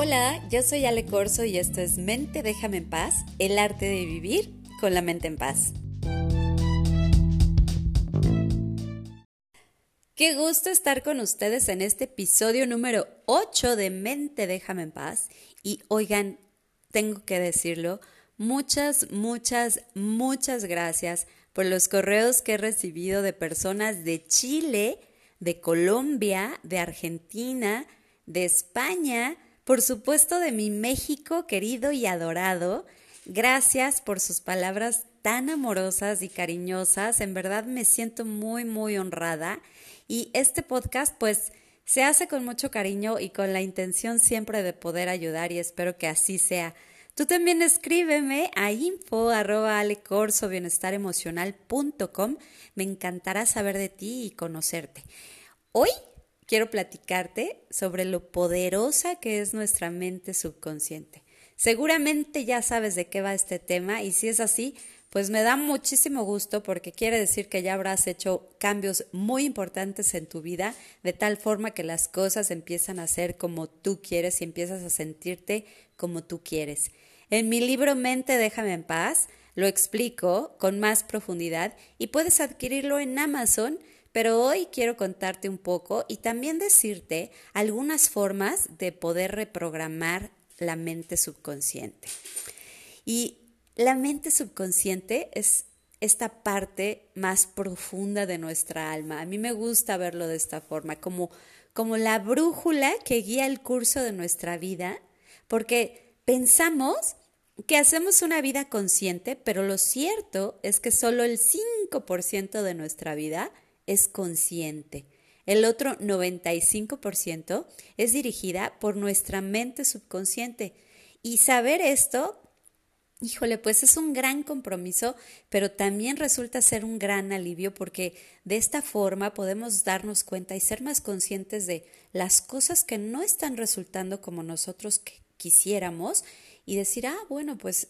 Hola, yo soy Ale Corso y esto es Mente Déjame en Paz, el arte de vivir con la mente en paz. Qué gusto estar con ustedes en este episodio número 8 de Mente Déjame en Paz. Y oigan, tengo que decirlo, muchas, muchas, muchas gracias por los correos que he recibido de personas de Chile, de Colombia, de Argentina, de España, por supuesto de mi México querido y adorado. Gracias por sus palabras tan amorosas y cariñosas. En verdad me siento muy, muy honrada. Y este podcast, pues, se hace con mucho cariño y con la intención siempre de poder ayudar y espero que así sea. Tú también escríbeme a info Me encantará saber de ti y conocerte. Hoy quiero platicarte sobre lo poderosa que es nuestra mente subconsciente. Seguramente ya sabes de qué va este tema y si es así, pues me da muchísimo gusto porque quiere decir que ya habrás hecho cambios muy importantes en tu vida de tal forma que las cosas empiezan a ser como tú quieres y empiezas a sentirte como tú quieres. En mi libro Mente déjame en paz lo explico con más profundidad y puedes adquirirlo en Amazon pero hoy quiero contarte un poco y también decirte algunas formas de poder reprogramar la mente subconsciente. Y la mente subconsciente es esta parte más profunda de nuestra alma. A mí me gusta verlo de esta forma, como, como la brújula que guía el curso de nuestra vida, porque pensamos que hacemos una vida consciente, pero lo cierto es que solo el 5% de nuestra vida es consciente. El otro 95% es dirigida por nuestra mente subconsciente. Y saber esto, híjole, pues es un gran compromiso, pero también resulta ser un gran alivio porque de esta forma podemos darnos cuenta y ser más conscientes de las cosas que no están resultando como nosotros quisiéramos y decir, ah, bueno, pues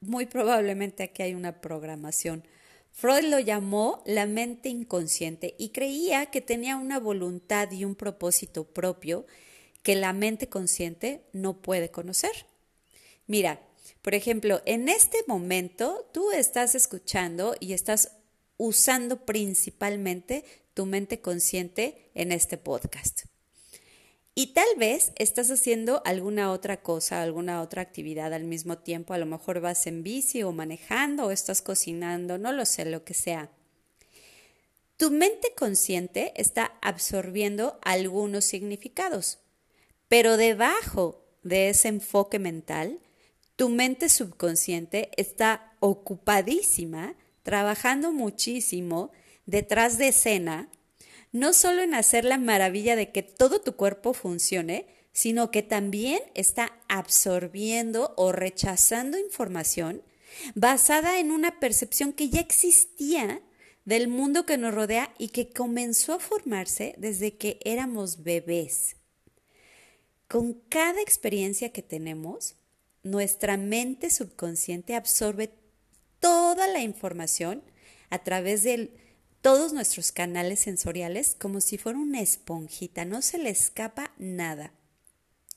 muy probablemente aquí hay una programación Freud lo llamó la mente inconsciente y creía que tenía una voluntad y un propósito propio que la mente consciente no puede conocer. Mira, por ejemplo, en este momento tú estás escuchando y estás usando principalmente tu mente consciente en este podcast. Y tal vez estás haciendo alguna otra cosa, alguna otra actividad al mismo tiempo. A lo mejor vas en bici o manejando o estás cocinando, no lo sé, lo que sea. Tu mente consciente está absorbiendo algunos significados, pero debajo de ese enfoque mental, tu mente subconsciente está ocupadísima, trabajando muchísimo detrás de escena no solo en hacer la maravilla de que todo tu cuerpo funcione, sino que también está absorbiendo o rechazando información basada en una percepción que ya existía del mundo que nos rodea y que comenzó a formarse desde que éramos bebés. Con cada experiencia que tenemos, nuestra mente subconsciente absorbe toda la información a través del todos nuestros canales sensoriales como si fuera una esponjita, no se le escapa nada.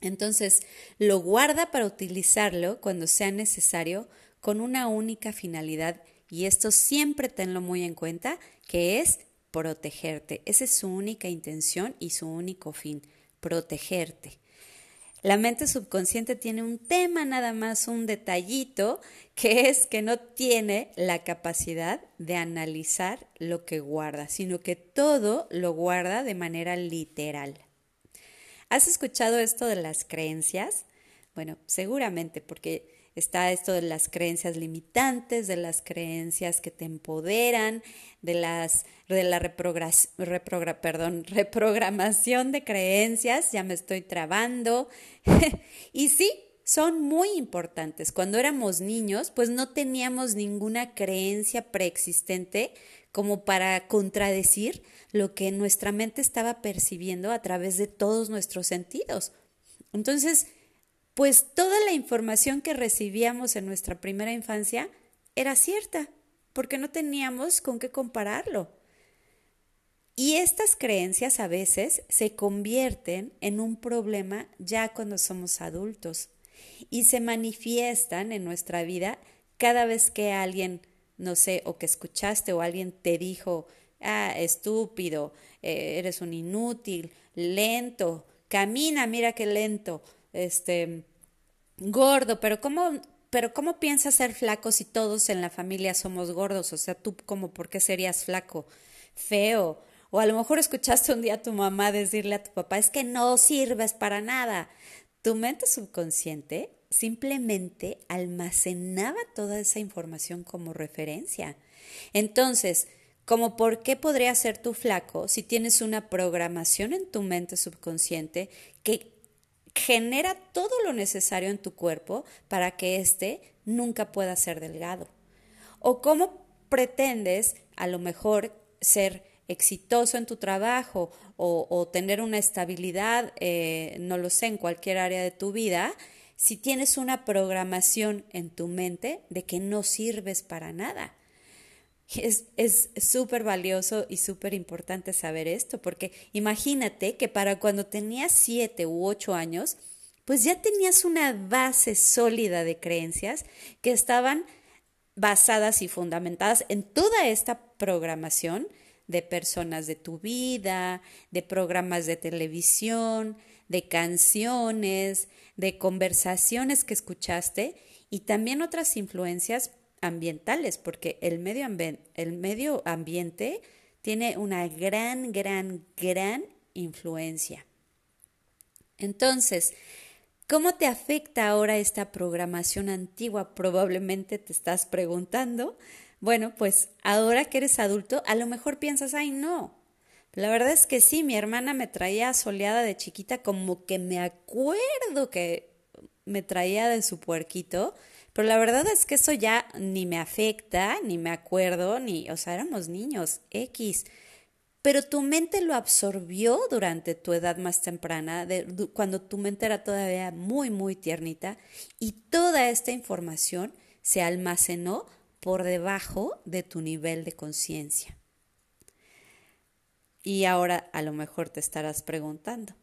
Entonces, lo guarda para utilizarlo cuando sea necesario con una única finalidad y esto siempre tenlo muy en cuenta, que es protegerte. Esa es su única intención y su único fin, protegerte. La mente subconsciente tiene un tema nada más, un detallito, que es que no tiene la capacidad de analizar lo que guarda, sino que todo lo guarda de manera literal. ¿Has escuchado esto de las creencias? Bueno, seguramente porque está esto de las creencias limitantes, de las creencias que te empoderan, de, las, de la perdón, reprogramación de creencias, ya me estoy trabando. y sí, son muy importantes. Cuando éramos niños, pues no teníamos ninguna creencia preexistente como para contradecir lo que nuestra mente estaba percibiendo a través de todos nuestros sentidos. Entonces, pues toda la información que recibíamos en nuestra primera infancia era cierta, porque no teníamos con qué compararlo. Y estas creencias a veces se convierten en un problema ya cuando somos adultos y se manifiestan en nuestra vida cada vez que alguien, no sé, o que escuchaste o alguien te dijo, ah, estúpido, eh, eres un inútil, lento, camina, mira qué lento, este, gordo, pero ¿cómo, pero ¿cómo piensas ser flaco si todos en la familia somos gordos? O sea, tú como, ¿por qué serías flaco? Feo, o a lo mejor escuchaste un día a tu mamá decirle a tu papá, es que no sirves para nada. Tu mente subconsciente simplemente almacenaba toda esa información como referencia. Entonces, como por qué podría ser tu flaco si tienes una programación en tu mente subconsciente que genera todo lo necesario en tu cuerpo para que éste nunca pueda ser delgado. O cómo pretendes a lo mejor ser exitoso en tu trabajo o, tener una estabilidad, eh, no lo sé, en cualquier área de tu vida, si tienes una programación en tu mente de que no sirves para nada. Es súper valioso y súper importante saber esto, porque imagínate que para cuando tenías siete u ocho años, pues ya tenías una base sólida de creencias que estaban basadas y fundamentadas en toda esta programación de personas de tu vida, de programas de televisión, de canciones, de conversaciones que escuchaste y también otras influencias ambientales, porque el medio, el medio ambiente tiene una gran, gran, gran influencia. Entonces, ¿cómo te afecta ahora esta programación antigua? Probablemente te estás preguntando. Bueno, pues ahora que eres adulto, a lo mejor piensas, ay, no. La verdad es que sí, mi hermana me traía soleada de chiquita, como que me acuerdo que me traía de su puerquito, pero la verdad es que eso ya ni me afecta, ni me acuerdo, ni, o sea, éramos niños, X. Pero tu mente lo absorbió durante tu edad más temprana, cuando tu mente era todavía muy, muy tiernita, y toda esta información se almacenó por debajo de tu nivel de conciencia. Y ahora a lo mejor te estarás preguntando,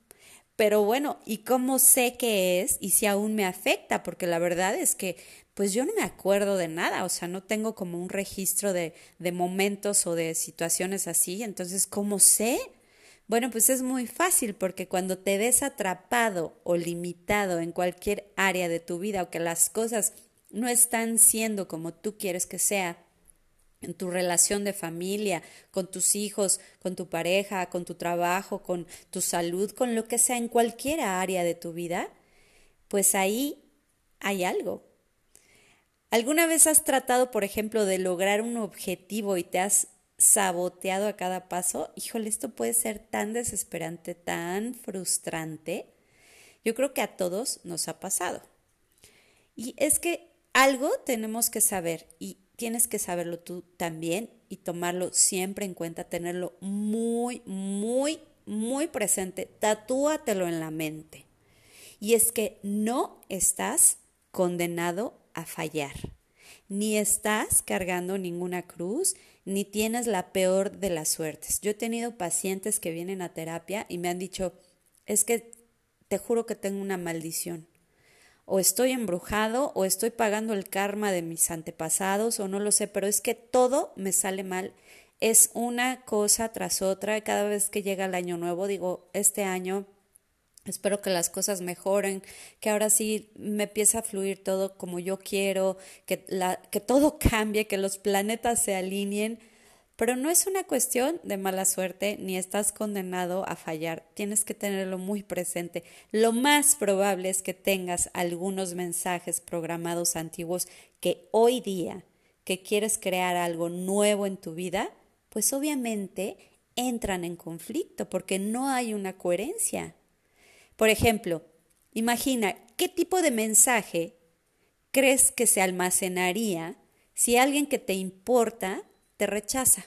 pero bueno, ¿y cómo sé qué es y si aún me afecta? Porque la verdad es que pues yo no me acuerdo de nada, o sea, no tengo como un registro de, de momentos o de situaciones así, entonces, ¿cómo sé? Bueno, pues es muy fácil porque cuando te ves atrapado o limitado en cualquier área de tu vida o que las cosas no están siendo como tú quieres que sea en tu relación de familia, con tus hijos, con tu pareja, con tu trabajo, con tu salud, con lo que sea en cualquier área de tu vida, pues ahí hay algo. ¿Alguna vez has tratado, por ejemplo, de lograr un objetivo y te has saboteado a cada paso? Híjole, esto puede ser tan desesperante, tan frustrante. Yo creo que a todos nos ha pasado. Y es que algo tenemos que saber y tienes que saberlo tú también y tomarlo siempre en cuenta, tenerlo muy, muy, muy presente. Tatúatelo en la mente. Y es que no estás condenado fallar. Ni estás cargando ninguna cruz, ni tienes la peor de las suertes. Yo he tenido pacientes que vienen a terapia y me han dicho, es que te juro que tengo una maldición o estoy embrujado o estoy pagando el karma de mis antepasados o no lo sé, pero es que todo me sale mal. Es una cosa tras otra. Cada vez que llega el año nuevo, digo, este año espero que las cosas mejoren, que ahora sí me empiece a fluir todo como yo quiero, que, la, que todo cambie, que los planetas se alineen. Pero no es una cuestión de mala suerte ni estás condenado a fallar. Tienes que tenerlo muy presente. Lo más probable es que tengas algunos mensajes programados antiguos que hoy día, que quieres crear algo nuevo en tu vida, pues obviamente entran en conflicto porque no hay una coherencia. Por ejemplo, imagina qué tipo de mensaje crees que se almacenaría si alguien que te importa te rechaza.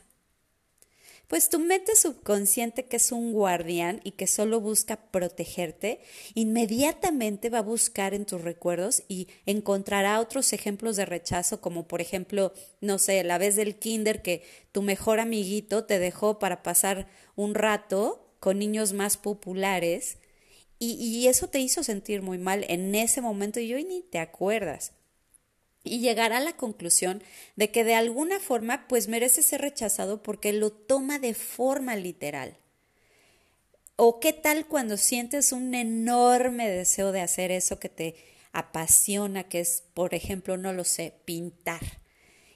Pues tu mente subconsciente, que es un guardián y que solo busca protegerte, inmediatamente va a buscar en tus recuerdos y encontrará otros ejemplos de rechazo, como por ejemplo, no sé, la vez del kinder que tu mejor amiguito te dejó para pasar un rato con niños más populares y, eso te hizo sentir muy mal en ese momento y hoy ni te acuerdas y llegará a la conclusión de que de alguna forma pues merece ser rechazado porque lo toma de forma literal. ¿O qué tal cuando sientes un enorme deseo de hacer eso que te apasiona, que es, por ejemplo, no lo sé, pintar?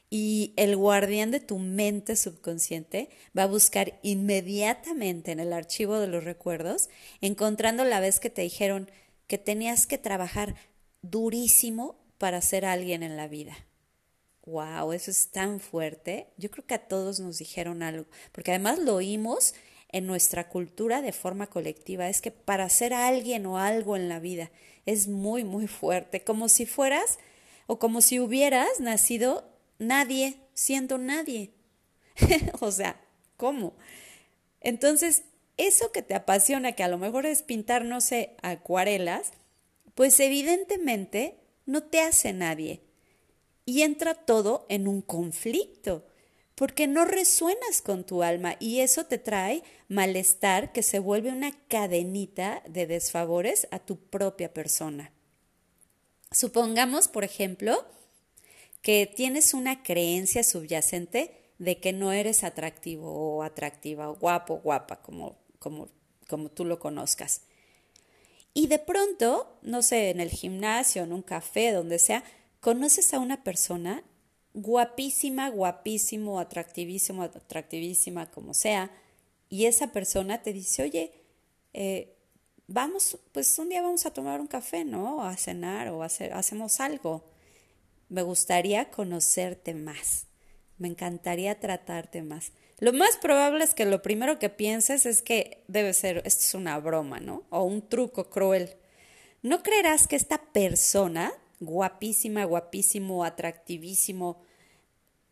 Y el guardián de tu mente subconsciente va a buscar inmediatamente en el archivo de los recuerdos, encontrando la vez que te dijeron que tenías que trabajar durísimo para ser alguien en la vida. Wow, eso es tan fuerte. Yo creo que a todos nos dijeron algo, porque además lo oímos en nuestra cultura de forma colectiva. Es que para ser alguien o algo en la vida es muy, muy fuerte, como si fueras o como si hubieras nacido nadie, siendo nadie. o sea, ¿cómo? Entonces, eso que te apasiona, que a lo mejor es pintar, no sé, acuarelas, pues evidentemente no te hace nadie. Y entra todo en un conflicto, porque no resuenas con tu alma y eso te trae malestar que se vuelve una cadenita de desfavores a tu propia persona. Supongamos, por ejemplo, que tienes una creencia subyacente de que no eres atractivo o atractiva, o guapo, guapa, como, como, como tú lo conozcas. Y de pronto, no sé, en el gimnasio, en un café, donde sea, conoces a una persona guapísima, guapísimo, atractivísimo, atractivísima, como sea, y esa persona te dice, oye, eh, vamos, pues un día vamos a tomar un café, ¿no? A cenar o hacemos algo. Me gustaría conocerte más. Me encantaría tratarte más. Lo más probable es que lo primero que pienses es que debe ser, esto es una broma, ¿no? O un truco cruel. ¿No creerás que esta persona, guapísima, guapísimo, atractivísimo,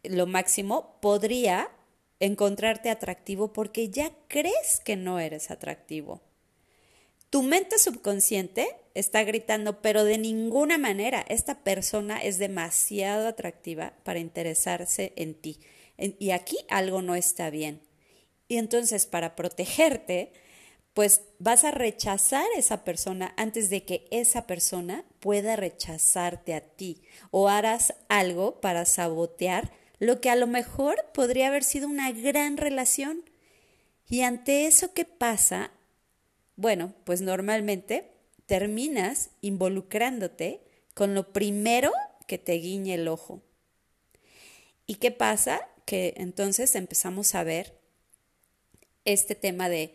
lo máximo, podría encontrarte atractivo porque ya crees que no eres atractivo? Tu mente subconsciente está gritando, pero de ninguna manera esta persona es demasiado atractiva para interesarse en ti y aquí algo no está bien. Y entonces para protegerte, pues vas a rechazar a esa persona antes de que esa persona pueda rechazarte a ti o harás algo para sabotear lo que a lo mejor podría haber sido una gran relación. Y ante eso ¿qué pasa, bueno, pues normalmente terminas involucrándote con lo primero que te guiñe el ojo. ¿Y qué pasa? que entonces empezamos a ver este tema de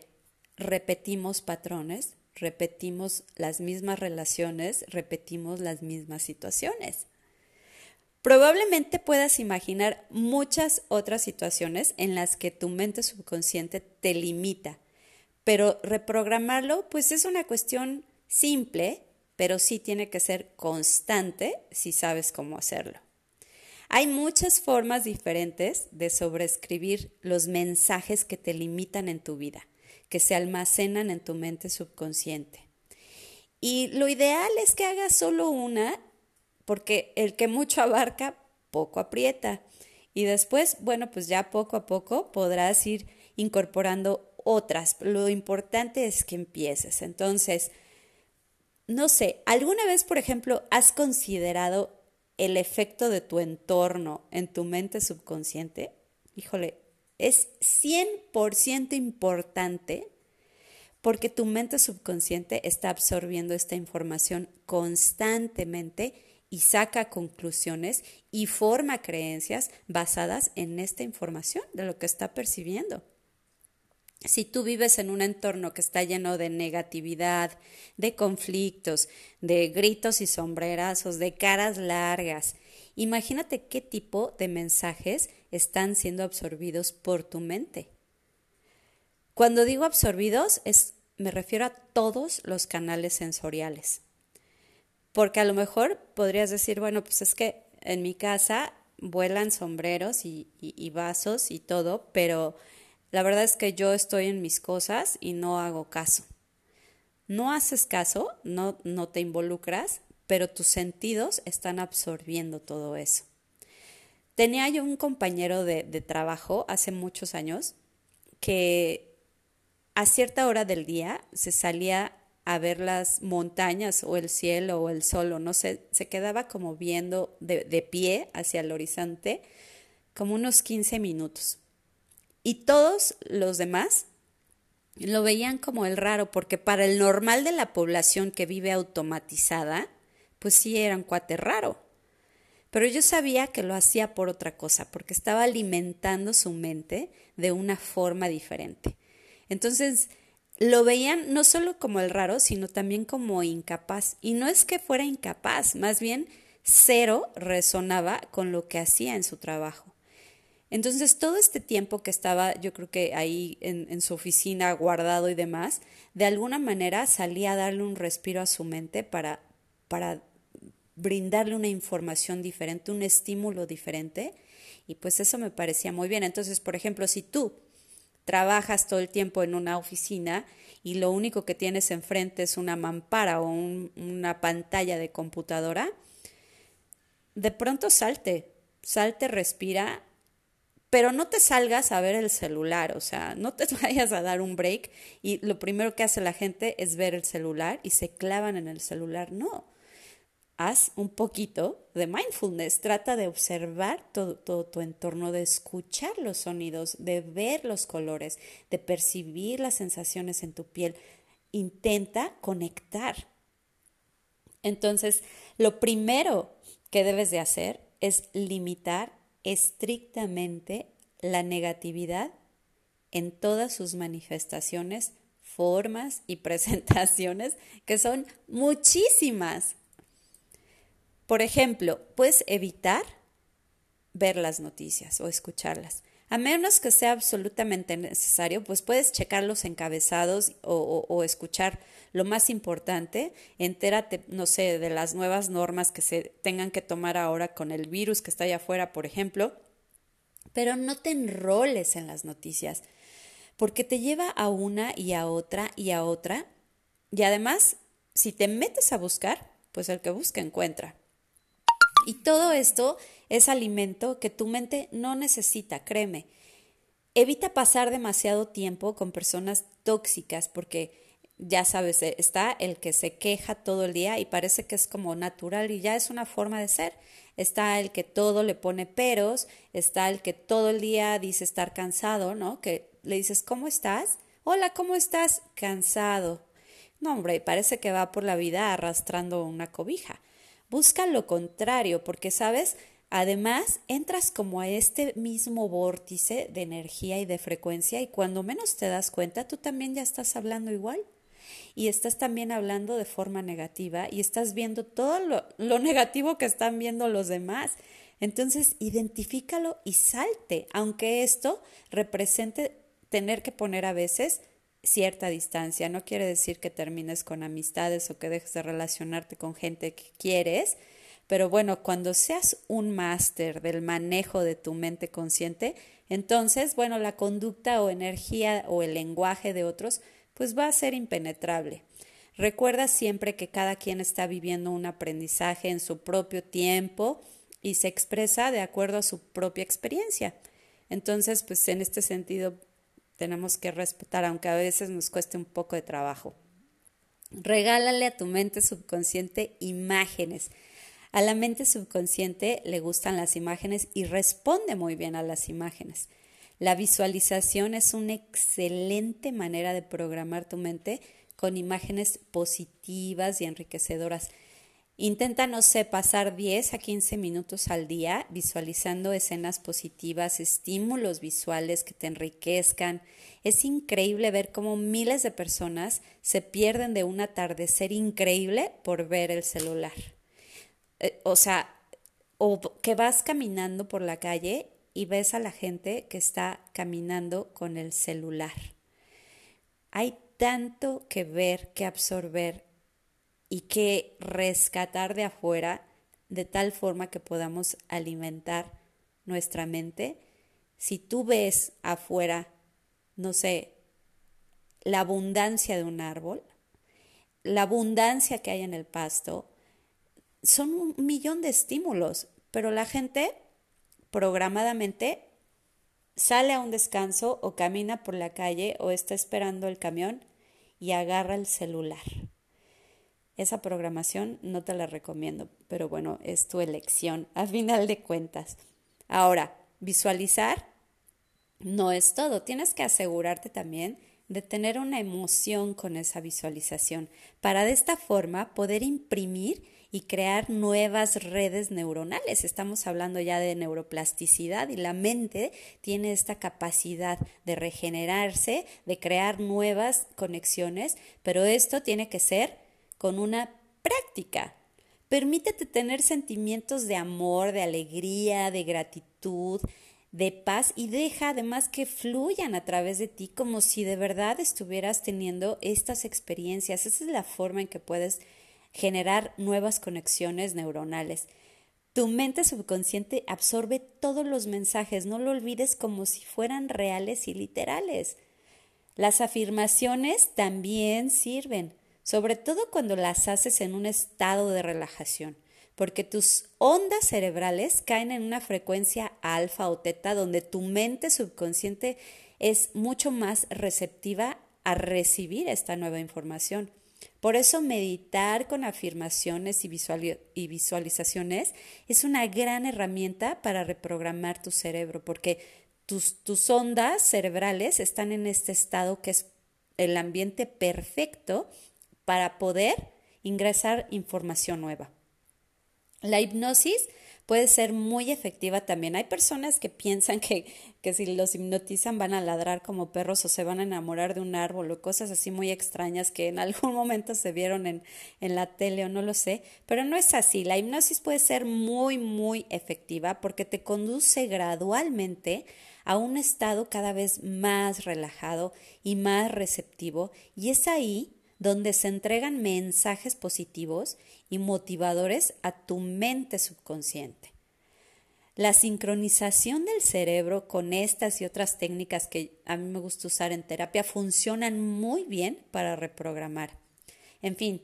repetimos patrones, repetimos las mismas relaciones, repetimos las mismas situaciones. Probablemente puedas imaginar muchas otras situaciones en las que tu mente subconsciente te limita, pero reprogramarlo pues es una cuestión simple, pero sí tiene que ser constante si sabes cómo hacerlo. Hay muchas formas diferentes de sobreescribir los mensajes que te limitan en tu vida, que se almacenan en tu mente subconsciente. Y lo ideal es que hagas solo una, porque el que mucho abarca, poco aprieta. Y después, bueno, pues ya poco a poco podrás ir incorporando otras. Lo importante es que empieces. Entonces, no sé, ¿alguna vez, por ejemplo, has considerado el efecto de tu entorno en tu mente subconsciente, híjole, es 100% importante porque tu mente subconsciente está absorbiendo esta información constantemente y saca conclusiones y forma creencias basadas en esta información de lo que está percibiendo. Si tú vives en un entorno que está lleno de negatividad, de conflictos, de gritos y sombrerazos, de caras largas, imagínate qué tipo de mensajes están siendo absorbidos por tu mente. Cuando digo absorbidos, es, me refiero a todos los canales sensoriales. Porque a lo mejor podrías decir, bueno, pues es que en mi casa vuelan sombreros y vasos y todo, pero La verdad es que yo estoy en mis cosas y no hago caso. No haces caso, no, no te involucras, pero tus sentidos están absorbiendo todo eso. Tenía yo un compañero de, de trabajo hace muchos años que a cierta hora del día se salía a ver las montañas o el cielo o el sol o no sé, se quedaba como viendo de, de, pie hacia el horizonte como unos 15 minutos. Y todos los demás lo veían como el raro, porque para el normal de la población que vive automatizada, pues sí era un cuate raro. Pero yo sabía que lo hacía por otra cosa, porque estaba alimentando su mente de una forma diferente. Entonces, lo veían no solo como el raro, sino también como incapaz. Y no es que fuera incapaz, más bien cero resonaba con lo que hacía en su trabajo. Entonces, todo este tiempo que estaba, yo creo que ahí en, su oficina guardado y demás, de alguna manera salía a darle un respiro a su mente para, para brindarle una información diferente, un estímulo diferente. Y pues eso me parecía muy bien. Entonces, por ejemplo, si tú trabajas todo el tiempo en una oficina y lo único que tienes enfrente es una mampara o un, una pantalla de computadora, de pronto salte, salte, respira, pero no te salgas a ver el celular, o sea, no te vayas a dar un break y lo primero que hace la gente es ver el celular y se clavan en el celular, no haz un poquito de mindfulness, trata de observar todo, todo, tu entorno, de escuchar los sonidos, de ver los colores, de percibir las sensaciones en tu piel. Intenta conectar. Entonces, lo primero que debes de hacer es limitar estrictamente la negatividad en todas sus manifestaciones, formas y presentaciones, que son muchísimas. Por ejemplo, puedes evitar ver las noticias o escucharlas. A menos que sea absolutamente necesario, pues puedes checar los encabezados o, o, escuchar lo más importante. Entérate, no sé, de las nuevas normas que se tengan que tomar ahora con el virus que está allá afuera, por ejemplo. Pero no te enroles en las noticias, porque te lleva a una y a otra y a otra. Y además, si te metes a buscar, pues el que busca encuentra. Y todo esto es alimento que tu mente no necesita, créeme. Evita pasar demasiado tiempo con personas tóxicas porque ya sabes, eh, está el que se queja todo el día y parece que es como natural y ya es una forma de ser. Está el que todo le pone peros, está el que todo el día dice estar cansado, ¿no? Que le dices, ¿cómo estás? Hola, ¿cómo estás? Cansado. No, hombre, parece que va por la vida arrastrando una cobija. Busca lo contrario, porque, ¿sabes? Además, entras como a este mismo vórtice de energía y de frecuencia y cuando menos te das cuenta, tú también ya estás hablando igual y estás también hablando de forma negativa y estás viendo todo lo, lo negativo que están viendo los demás. Entonces, identifícalo y salte, aunque esto represente tener que poner a veces cierta distancia. No quiere decir que termines con amistades o que dejes de relacionarte con gente que quieres, pero bueno, cuando seas un máster del manejo de tu mente consciente, entonces, bueno, la conducta o energía o el lenguaje de otros, pues va a ser impenetrable. Recuerda siempre que cada quien está viviendo un aprendizaje en su propio tiempo y se expresa de acuerdo a su propia experiencia. Entonces, pues en este sentido, tenemos que respetar, aunque a veces nos cueste un poco de trabajo. Regálale a tu mente subconsciente imágenes. A la mente subconsciente le gustan las imágenes y responde muy bien a las imágenes. La visualización es una excelente manera de programar tu mente con imágenes positivas y enriquecedoras. Intenta, no sé, pasar 10 a 15 minutos al día visualizando escenas positivas, estímulos visuales que te enriquezcan. Es increíble ver cómo miles de personas se pierden de un atardecer increíble por ver el celular. Eh, o sea, o que vas caminando por la calle y ves a la gente que está caminando con el celular. Hay tanto que ver, que absorber y que rescatar de afuera de tal forma que podamos alimentar nuestra mente. Si tú ves afuera no sé, la abundancia de un árbol, la abundancia que hay en el pasto, son un millón de estímulos, pero la gente programadamente sale a un descanso o camina por la calle o está esperando el camión y agarra el celular. Esa programación no te la recomiendo, pero bueno, es tu elección a final de cuentas. Ahora, visualizar no es todo, tienes que asegurarte también de tener una emoción con esa visualización para de esta forma poder imprimir y crear nuevas redes neuronales. Estamos hablando ya de neuroplasticidad y la mente tiene esta capacidad de regenerarse, de crear nuevas conexiones, pero esto tiene que ser con una práctica. Permítete tener sentimientos de amor, de alegría, de gratitud, de paz y deja además que fluyan a través de ti como si de verdad estuvieras teniendo estas experiencias. Esa es la forma en que puedes generar nuevas conexiones neuronales. Tu mente subconsciente absorbe todos los mensajes, no lo olvides como si fueran reales y literales. Las afirmaciones también sirven, sobre todo cuando las haces en un estado de relajación porque tus ondas cerebrales caen en una frecuencia alfa o teta donde tu mente subconsciente es mucho más receptiva a recibir esta nueva información. Por eso meditar con afirmaciones y, visualizaciones es una gran herramienta para reprogramar tu cerebro, porque tus, tus ondas cerebrales están en este estado que es el ambiente perfecto para poder ingresar información nueva. La hipnosis puede ser muy efectiva también. Hay personas que piensan que, que, si los hipnotizan van a ladrar como perros o se van a enamorar de un árbol o cosas así muy extrañas que en algún momento se vieron en, en la tele o no lo sé, pero no es así. La hipnosis puede ser muy, muy efectiva porque te conduce gradualmente a un estado cada vez más relajado y más receptivo y es ahí donde se entregan mensajes positivos y motivadores a tu mente subconsciente. La sincronización del cerebro con estas y otras técnicas que a mí me gusta usar en terapia funcionan muy bien para reprogramar. En fin,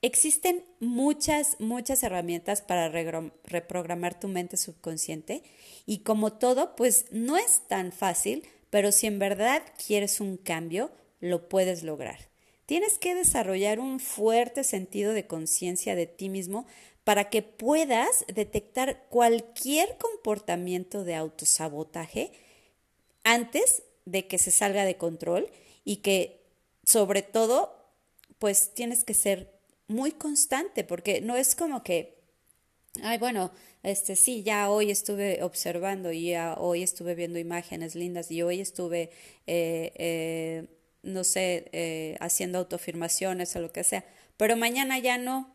existen muchas, muchas herramientas para reprogramar tu mente subconsciente y como todo, pues no es tan fácil, pero si en verdad quieres un cambio, lo puedes lograr. Tienes que desarrollar un fuerte sentido de conciencia de ti mismo para que puedas detectar cualquier comportamiento de autosabotaje antes de que se salga de control y que sobre todo pues tienes que ser muy constante porque no es como que ay bueno este sí ya hoy estuve observando y ya hoy estuve viendo imágenes lindas y hoy estuve eh, eh, no sé, eh, haciendo autoafirmaciones o lo que sea, pero mañana ya no,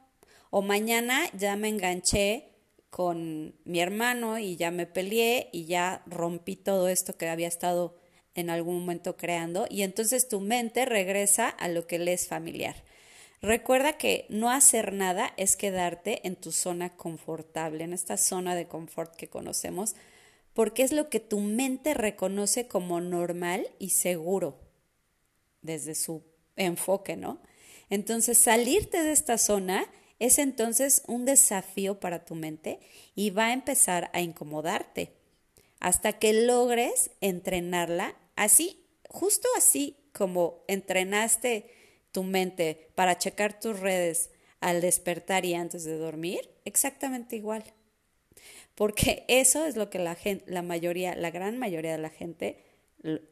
o mañana ya me enganché con mi hermano y ya me peleé y ya rompí todo esto que había estado en algún momento creando y entonces tu mente regresa a lo que le es familiar. Recuerda que no hacer nada es quedarte en tu zona confortable, en esta zona de confort que conocemos, porque es lo que tu mente reconoce como normal y seguro desde su enfoque, ¿no? Entonces, salirte de esta zona es entonces un desafío para tu mente y va a empezar a incomodarte hasta que logres entrenarla así, justo así como entrenaste tu mente para checar tus redes al despertar y antes de dormir, exactamente igual. Porque eso es lo que la gente, la mayoría, la gran mayoría de la gente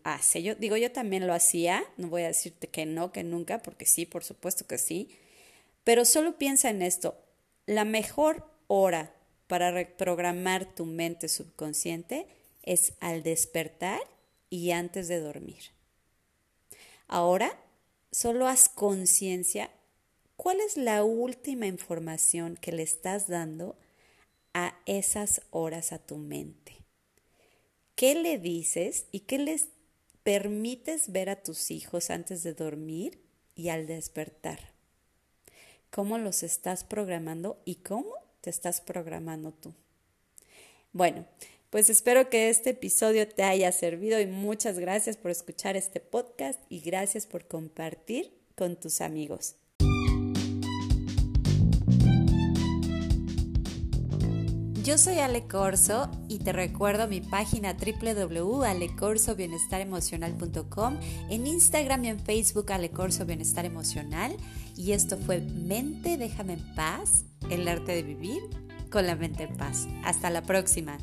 hace. Yo digo, yo también lo hacía, no voy a decirte que no, que nunca, porque sí, por supuesto que sí, pero solo piensa en esto, la mejor hora para reprogramar tu mente subconsciente es al despertar y antes de dormir. Ahora, solo haz conciencia cuál es la última información que le estás dando a esas horas a tu mente. ¿Qué le dices y qué les permites ver a tus hijos antes de dormir y al despertar? ¿Cómo los estás programando y cómo te estás programando tú? Bueno, Pues espero que este episodio te haya servido y muchas gracias por escuchar este podcast y gracias por compartir con tus amigos. Yo soy Ale Corso y te recuerdo mi página www.alecorsobienestaremocional.com, en Instagram y en Facebook Ale Corso Bienestar Emocional. Y esto fue Mente, déjame en paz, el arte de vivir con la mente en paz. Hasta la próxima.